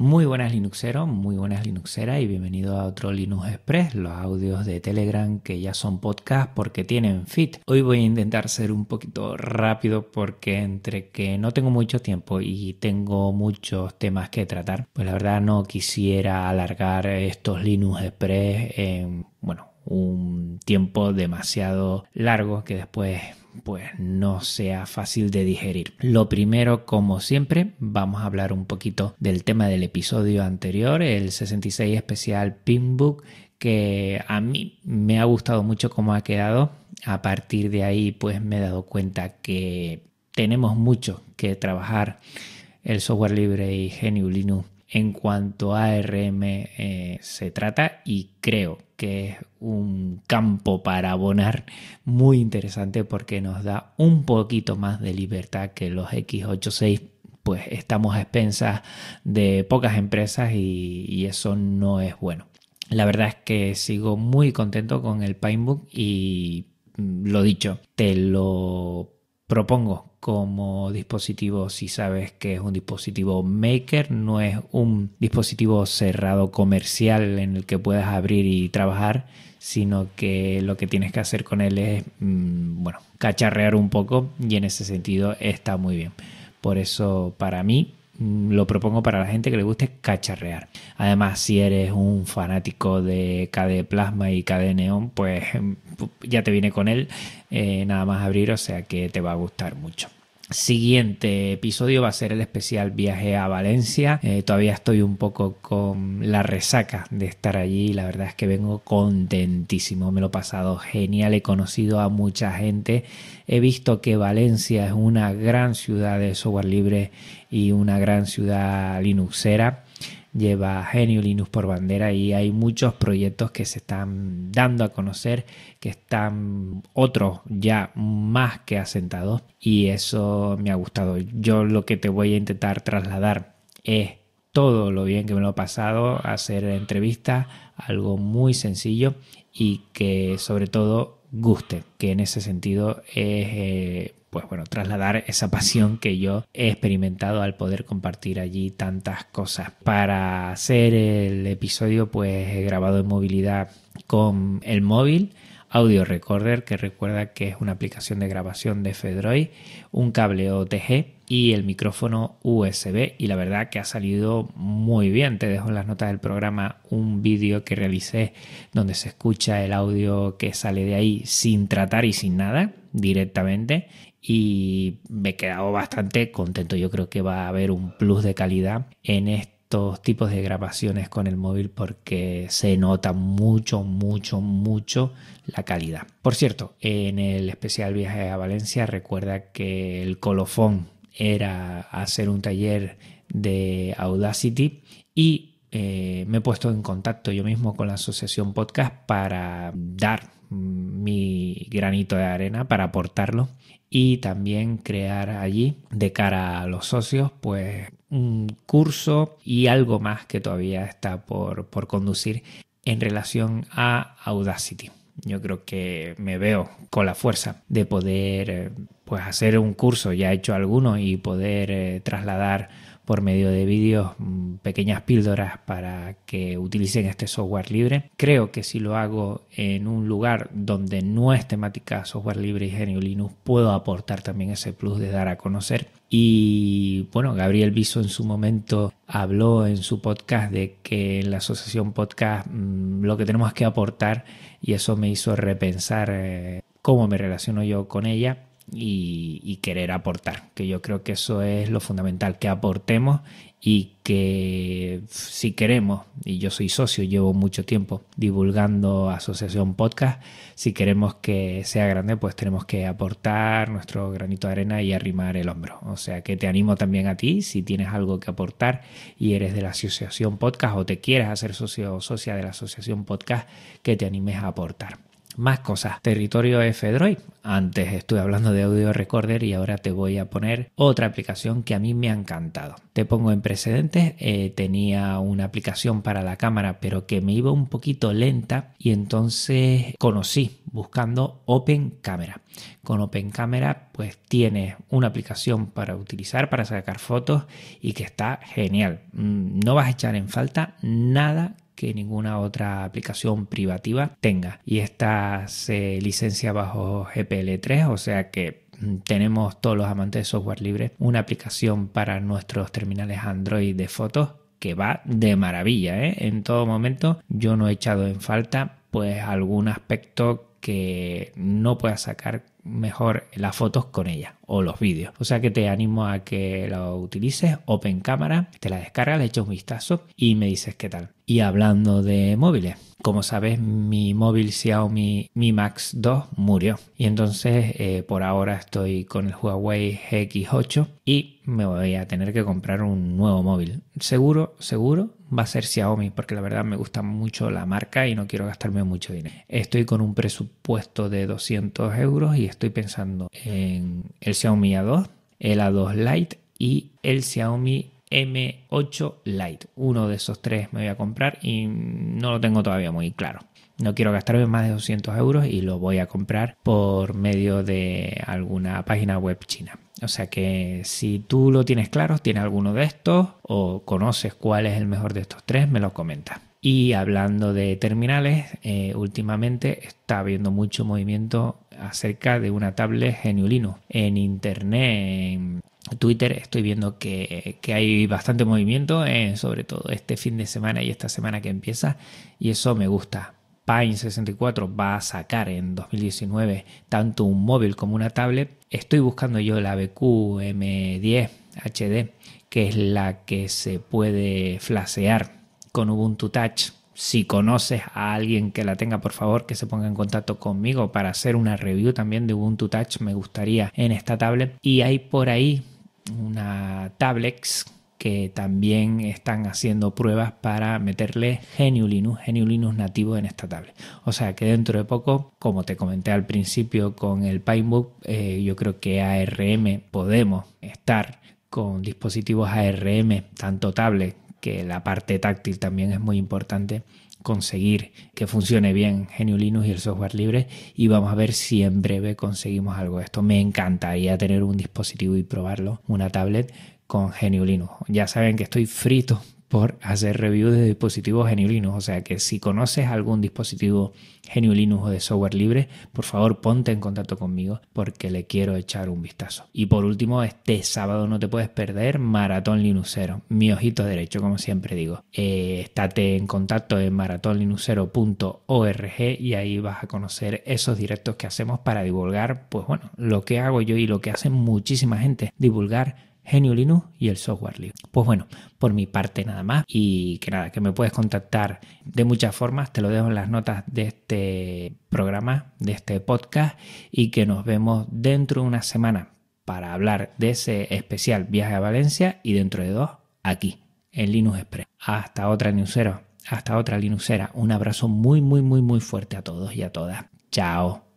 Muy buenas Linuxeros, muy buenas Linuxeras y bienvenido a otro Linux Express, los audios de Telegram que ya son podcast porque tienen fit. Hoy voy a intentar ser un poquito rápido porque entre que no tengo mucho tiempo y tengo muchos temas que tratar, pues la verdad no quisiera alargar estos Linux Express en, bueno, un tiempo demasiado largo que después pues no sea fácil de digerir. Lo primero, como siempre, vamos a hablar un poquito del tema del episodio anterior, el 66 especial Pinbook, que a mí me ha gustado mucho cómo ha quedado. A partir de ahí, pues me he dado cuenta que tenemos mucho que trabajar el software libre y GNU Linux en cuanto a ARM eh, se trata y creo que es un campo para abonar muy interesante porque nos da un poquito más de libertad que los X86 pues estamos a expensas de pocas empresas y, y eso no es bueno. La verdad es que sigo muy contento con el Pinebook y mm, lo dicho, te lo propongo como dispositivo si sabes que es un dispositivo maker, no es un dispositivo cerrado comercial en el que puedas abrir y trabajar, sino que lo que tienes que hacer con él es, mm, bueno, cacharrear un poco y en ese sentido está muy bien. Por eso para mí lo propongo para la gente que le guste cacharrear. Además, si eres un fanático de KD Plasma y KD Neon, pues em, ya te viene con él, eh, nada más abrir, o sea que te va a gustar mucho. Siguiente episodio va a ser el especial viaje a Valencia. Eh, todavía estoy un poco con la resaca de estar allí. La verdad es que vengo contentísimo. Me lo he pasado genial. He conocido a mucha gente. He visto que Valencia es una gran ciudad de software libre y una gran ciudad linuxera lleva Genio Linux por bandera y hay muchos proyectos que se están dando a conocer, que están otros ya más que asentados y eso me ha gustado. Yo lo que te voy a intentar trasladar es todo lo bien que me lo he pasado, hacer entrevistas, algo muy sencillo y que sobre todo guste, que en ese sentido es eh, pues bueno, trasladar esa pasión que yo he experimentado al poder compartir allí tantas cosas. Para hacer el episodio, pues he grabado en movilidad con el móvil. Audio Recorder, que recuerda que es una aplicación de grabación de Fedroid, un cable OTG y el micrófono USB. Y la verdad que ha salido muy bien. Te dejo en las notas del programa un vídeo que realicé donde se escucha el audio que sale de ahí sin tratar y sin nada directamente y me he quedado bastante contento. Yo creo que va a haber un plus de calidad en estos tipos de grabaciones con el móvil porque se nota mucho, mucho, mucho la calidad. Por cierto, en el especial viaje a Valencia recuerda que el colofón era hacer un taller de Audacity y eh, me he puesto en contacto yo mismo con la asociación podcast para dar mi granito de arena, para aportarlo y también crear allí de cara a los socios pues un curso y algo más que todavía está por, por conducir en relación a Audacity. Yo creo que me veo con la fuerza de poder eh, pues hacer un curso, ya he hecho alguno y poder eh, trasladar por medio de vídeos mm, pequeñas píldoras para que utilicen este software libre. Creo que si lo hago en un lugar donde no es temática software libre y GNU Linux, puedo aportar también ese plus de dar a conocer. Y bueno, Gabriel Viso en su momento habló en su podcast de que en la asociación podcast mm, lo que tenemos que aportar y eso me hizo repensar eh, cómo me relaciono yo con ella y, querer aportar, que yo creo que eso es lo fundamental, que aportemos y que si queremos, y yo soy socio, llevo mucho tiempo divulgando Asociación Podcast, si queremos que sea grande, pues tenemos que aportar nuestro granito de arena y arrimar el hombro. O sea que te animo también a ti, si tienes algo que aportar y eres de la Asociación Podcast o te quieres hacer socio o socia de la Asociación Podcast, que te animes a aportar. Más cosas. Territorio F-Droid. Antes estuve hablando de Audio Recorder y ahora te voy a poner otra aplicación que a mí me ha encantado. Te pongo en precedentes. Eh, tenía una aplicación para la cámara pero que me iba un poquito lenta y entonces conocí buscando Open Camera. Con Open Camera pues tienes una aplicación para utilizar para sacar fotos y que está genial. Mm, no vas a echar en falta nada que ninguna otra aplicación privativa tenga. Y esta se licencia bajo GPL3, o sea que mm, tenemos todos los amantes de software libre una aplicación para nuestros terminales Android de fotos que va de maravilla. ¿eh? En todo momento yo no he echado en falta pues algún aspecto que no pueda sacar mejor las fotos con ella o los vídeos. O sea que te animo a que lo utilices, Open Cámara, te la descargas, le echas un vistazo y me dices qué tal. Y hablando de móviles, como sabes, mi móvil Xiaomi Mi Max 2 murió. Y entonces eh, por ahora estoy con el Huawei GX8 y me voy a tener que comprar un nuevo móvil. Seguro, seguro va a ser Xiaomi porque la verdad me gusta mucho la marca y no quiero gastarme mucho dinero. Estoy con un presupuesto de 200 euros y estoy pensando en el Xiaomi A2, el A2 Lite y el Xiaomi M8 Lite. Uno de esos tres me voy a comprar y no lo tengo todavía muy claro. No quiero gastarme más de 200 euros y lo voy a comprar por medio de alguna página web china. O sea que si tú lo tienes claro, tienes alguno de estos o conoces cuál es el mejor de estos tres, me lo comentas. Y hablando de terminales, eh, últimamente está habiendo mucho movimiento acerca de una tablet Geniulino. En internet, Twitter, estoy viendo que, hay bastante movimiento, eh, sobre todo este fin de semana y esta semana que empieza, y eso me gusta. Pine 64 va a sacar en 2019 tanto un móvil como una tablet. Estoy buscando yo la BQ M10 HD, que es la que se puede flashear con Ubuntu Touch. Si conoces a alguien que la tenga, por favor, que se ponga en contacto conmigo para hacer una review también de Ubuntu Touch, me gustaría en esta tablet. Y hay por ahí una tablet que también están haciendo pruebas para meterle GNU Linux, Linux nativo en esta tablet. O sea que dentro de poco, como te comenté al principio con el Pinebook, eh, yo creo que ARM podemos estar con dispositivos ARM, tanto tablet que la parte táctil también es muy importante conseguir que funcione bien GNU Linux y el software libre y vamos a ver si en breve conseguimos algo esto. Me encantaría tener un dispositivo y probarlo, una tablet con GNU Linux. Ya saben que estoy frito por hacer reviews de dispositivos GNU Linux. O sea que si conoces algún dispositivo GNU o de software libre, por favor ponte en contacto conmigo porque le quiero echar un vistazo. Y por último, este sábado no te puedes perder Maratón Linuxero, mi ojito derecho, como siempre digo. Eh, estate en contacto en maratonlinuxero.org y ahí vas a conocer esos directos que hacemos para divulgar, pues bueno, lo que hago yo y lo que hace muchísima gente, divulgar Genio Linux y el software libre. Pues bueno, por mi parte nada más y que nada, que me puedes contactar de muchas formas, te lo dejo en las notas de este programa, de este podcast y que nos vemos dentro de una semana para hablar de ese especial viaje a Valencia y dentro de dos aquí en Linux Express. Hasta otra Linuxero, hasta otra Linuxera. Un abrazo muy muy muy muy fuerte a todos y a todas. Chao.